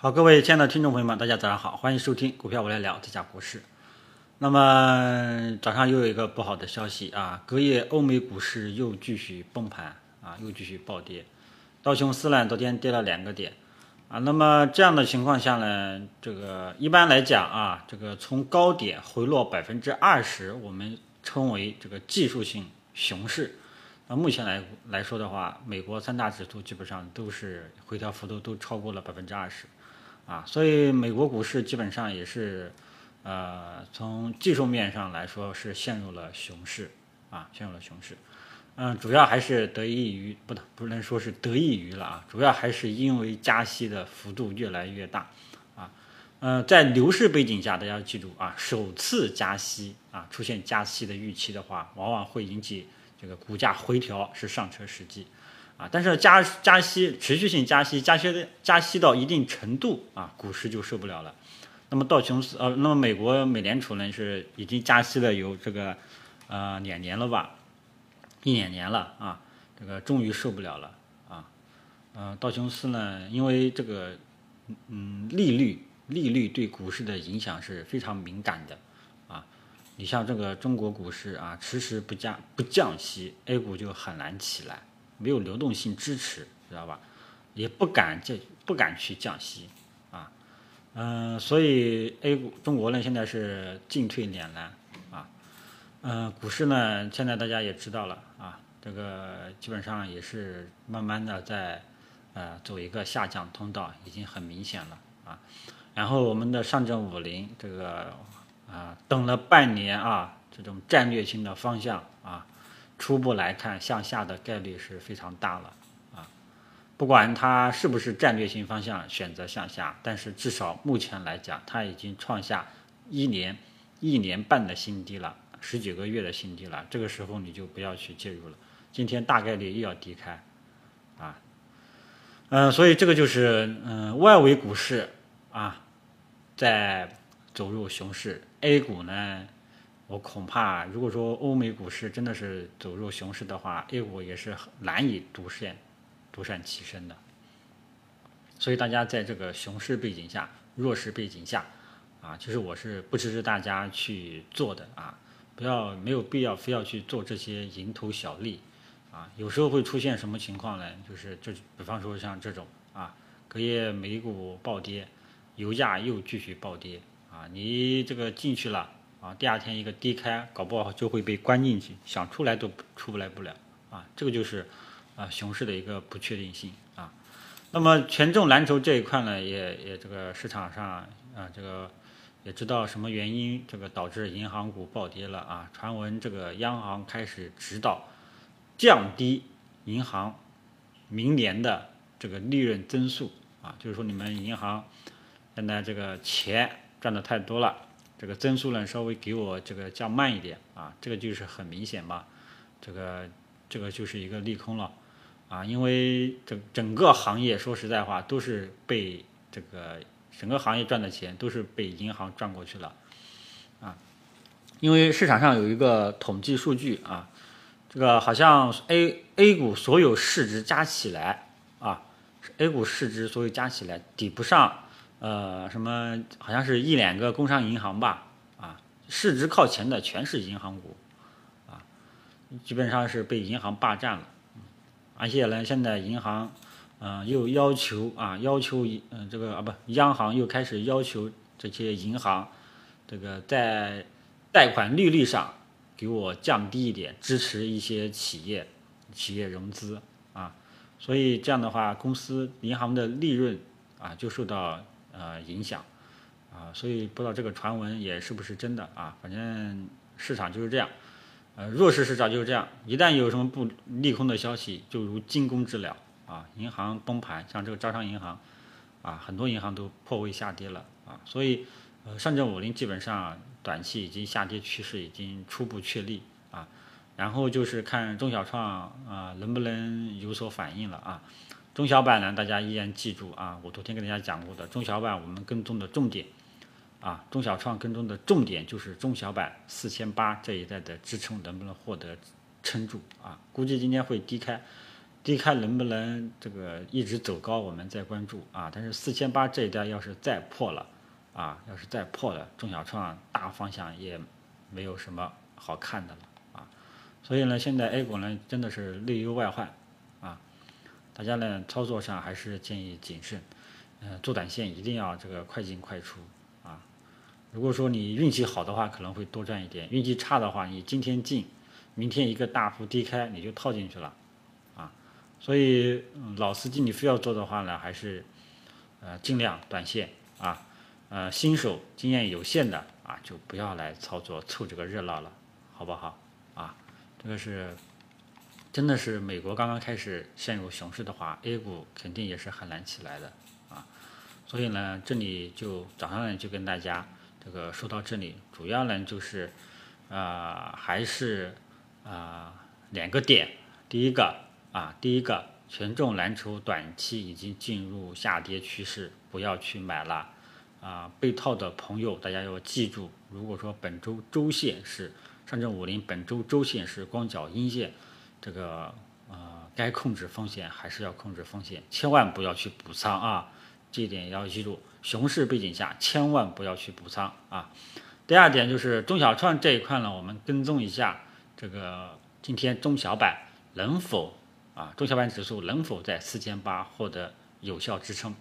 好，各位亲爱的听众朋友们，大家早上好，欢迎收听股票我来聊，这家股市。那么早上又有一个不好的消息啊，隔夜欧美股市又继续崩盘啊，又继续暴跌，道琼斯呢昨天跌了两个点啊。那么这样的情况下呢，这个一般来讲啊，这个从高点回落百分之二十，我们称为这个技术性熊市。那目前来来说的话，美国三大指数基本上都是回调幅度都超过了百分之二十。啊，所以美国股市基本上也是，呃，从技术面上来说是陷入了熊市，啊，陷入了熊市，嗯，主要还是得益于不能不能说是得益于了啊，主要还是因为加息的幅度越来越大，啊，嗯，在牛市背景下，大家要记住啊，首次加息啊，出现加息的预期的话，往往会引起这个股价回调，是上车时机。啊，但是加加息，持续性加息，加息加息到一定程度啊，股市就受不了了。那么道琼斯呃，那么美国美联储呢是已经加息了有这个呃两年了吧，一两年了啊，这个终于受不了了啊。呃，道琼斯呢，因为这个嗯利率利率对股市的影响是非常敏感的啊。你像这个中国股市啊，迟迟不加不降息，A 股就很难起来。没有流动性支持，知道吧？也不敢这不敢去降息，啊，嗯，所以 A 股中国呢现在是进退两难，啊，嗯，股市呢现在大家也知道了，啊，这个基本上也是慢慢的在呃走一个下降通道，已经很明显了，啊，然后我们的上证五零这个啊等了半年啊，这种战略性的方向啊。初步来看，向下的概率是非常大了啊！不管它是不是战略性方向选择向下，但是至少目前来讲，它已经创下一年、一年半的新低了，十几个月的新低了。这个时候你就不要去介入了。今天大概率又要低开啊！嗯，所以这个就是嗯，外围股市啊，在走入熊市，A 股呢？我恐怕，如果说欧美股市真的是走入熊市的话，A 股也是难以独善独善其身的。所以大家在这个熊市背景下、弱势背景下，啊，其实我是不支持大家去做的啊，不要没有必要非要去做这些蝇头小利，啊，有时候会出现什么情况呢？就是就比方说像这种啊，隔夜美股暴跌，油价又继续暴跌，啊，你这个进去了。啊，第二天一个低开，搞不好就会被关进去，想出来都出不来不了啊！这个就是啊熊市的一个不确定性啊。那么权重蓝筹这一块呢，也也这个市场上啊，这个也知道什么原因，这个导致银行股暴跌了啊。传闻这个央行开始指导降低银行明年的这个利润增速啊，就是说你们银行现在这个钱赚的太多了。这个增速呢，稍微给我这个降慢一点啊，这个就是很明显嘛，这个这个就是一个利空了啊，因为整整个行业说实在话都是被这个整个行业赚的钱都是被银行赚过去了啊，因为市场上有一个统计数据啊，这个好像 A A 股所有市值加起来啊，A 股市值所有加起来抵不上。呃，什么好像是一两个工商银行吧，啊，市值靠前的全是银行股，啊，基本上是被银行霸占了，而且呢，现在银行，嗯，又要求啊，要求嗯，这个啊不，央行又开始要求这些银行，这个在贷款利率上给我降低一点，支持一些企业，企业融资啊，所以这样的话，公司银行的利润啊就受到。呃，影响啊，所以不知道这个传闻也是不是真的啊？反正市场就是这样，呃，弱势市场就是这样，一旦有什么不利空的消息，就如惊弓之鸟啊，银行崩盘，像这个招商银行啊，很多银行都破位下跌了啊，所以呃，上证五零基本上短期已经下跌趋势已经初步确立啊，然后就是看中小创啊能不能有所反应了啊。中小板呢，大家依然记住啊，我昨天跟大家讲过的，中小板我们跟踪的重点啊，中小创跟踪的重点就是中小板四千八这一带的支撑能不能获得撑住啊？估计今天会低开，低开能不能这个一直走高，我们再关注啊。但是四千八这一带要是再破了啊，要是再破了，中小创大方向也没有什么好看的了啊。所以呢，现在 A 股呢真的是内忧外患，大家呢操作上还是建议谨慎，嗯，做短线一定要这个快进快出啊。如果说你运气好的话，可能会多赚一点；运气差的话，你今天进，明天一个大幅低开，你就套进去了啊。所以老司机，你非要做的话呢，还是呃尽量短线啊，呃新手经验有限的啊，就不要来操作凑这个热闹了，好不好？啊，这个是真的是美国刚刚开始陷入熊市的话，A 股肯定也是很难起来的啊。所以呢，这里就早上呢就跟大家这个说到这里，主要呢就是啊还是啊两个点，第一个。啊，第一个权重蓝筹短期已经进入下跌趋势，不要去买了。啊，被套的朋友大家要记住，如果说本周周线是上证五零，本周周线是光脚阴线，这个呃该控制风险还是要控制风险，千万不要去补仓啊，这一点要记住。熊市背景下千万不要去补仓啊。第二点就是中小创这一块呢，我们跟踪一下这个今天中小板能否。啊，中小板指数能否在四千八获得有效支撑？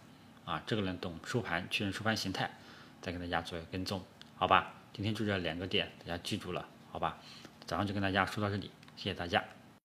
啊，这个呢等收盘确认收盘形态，再跟大家做一个跟踪，好吧？今天就这两个点，大家记住了，好吧？早上就跟大家说到这里，谢谢大家。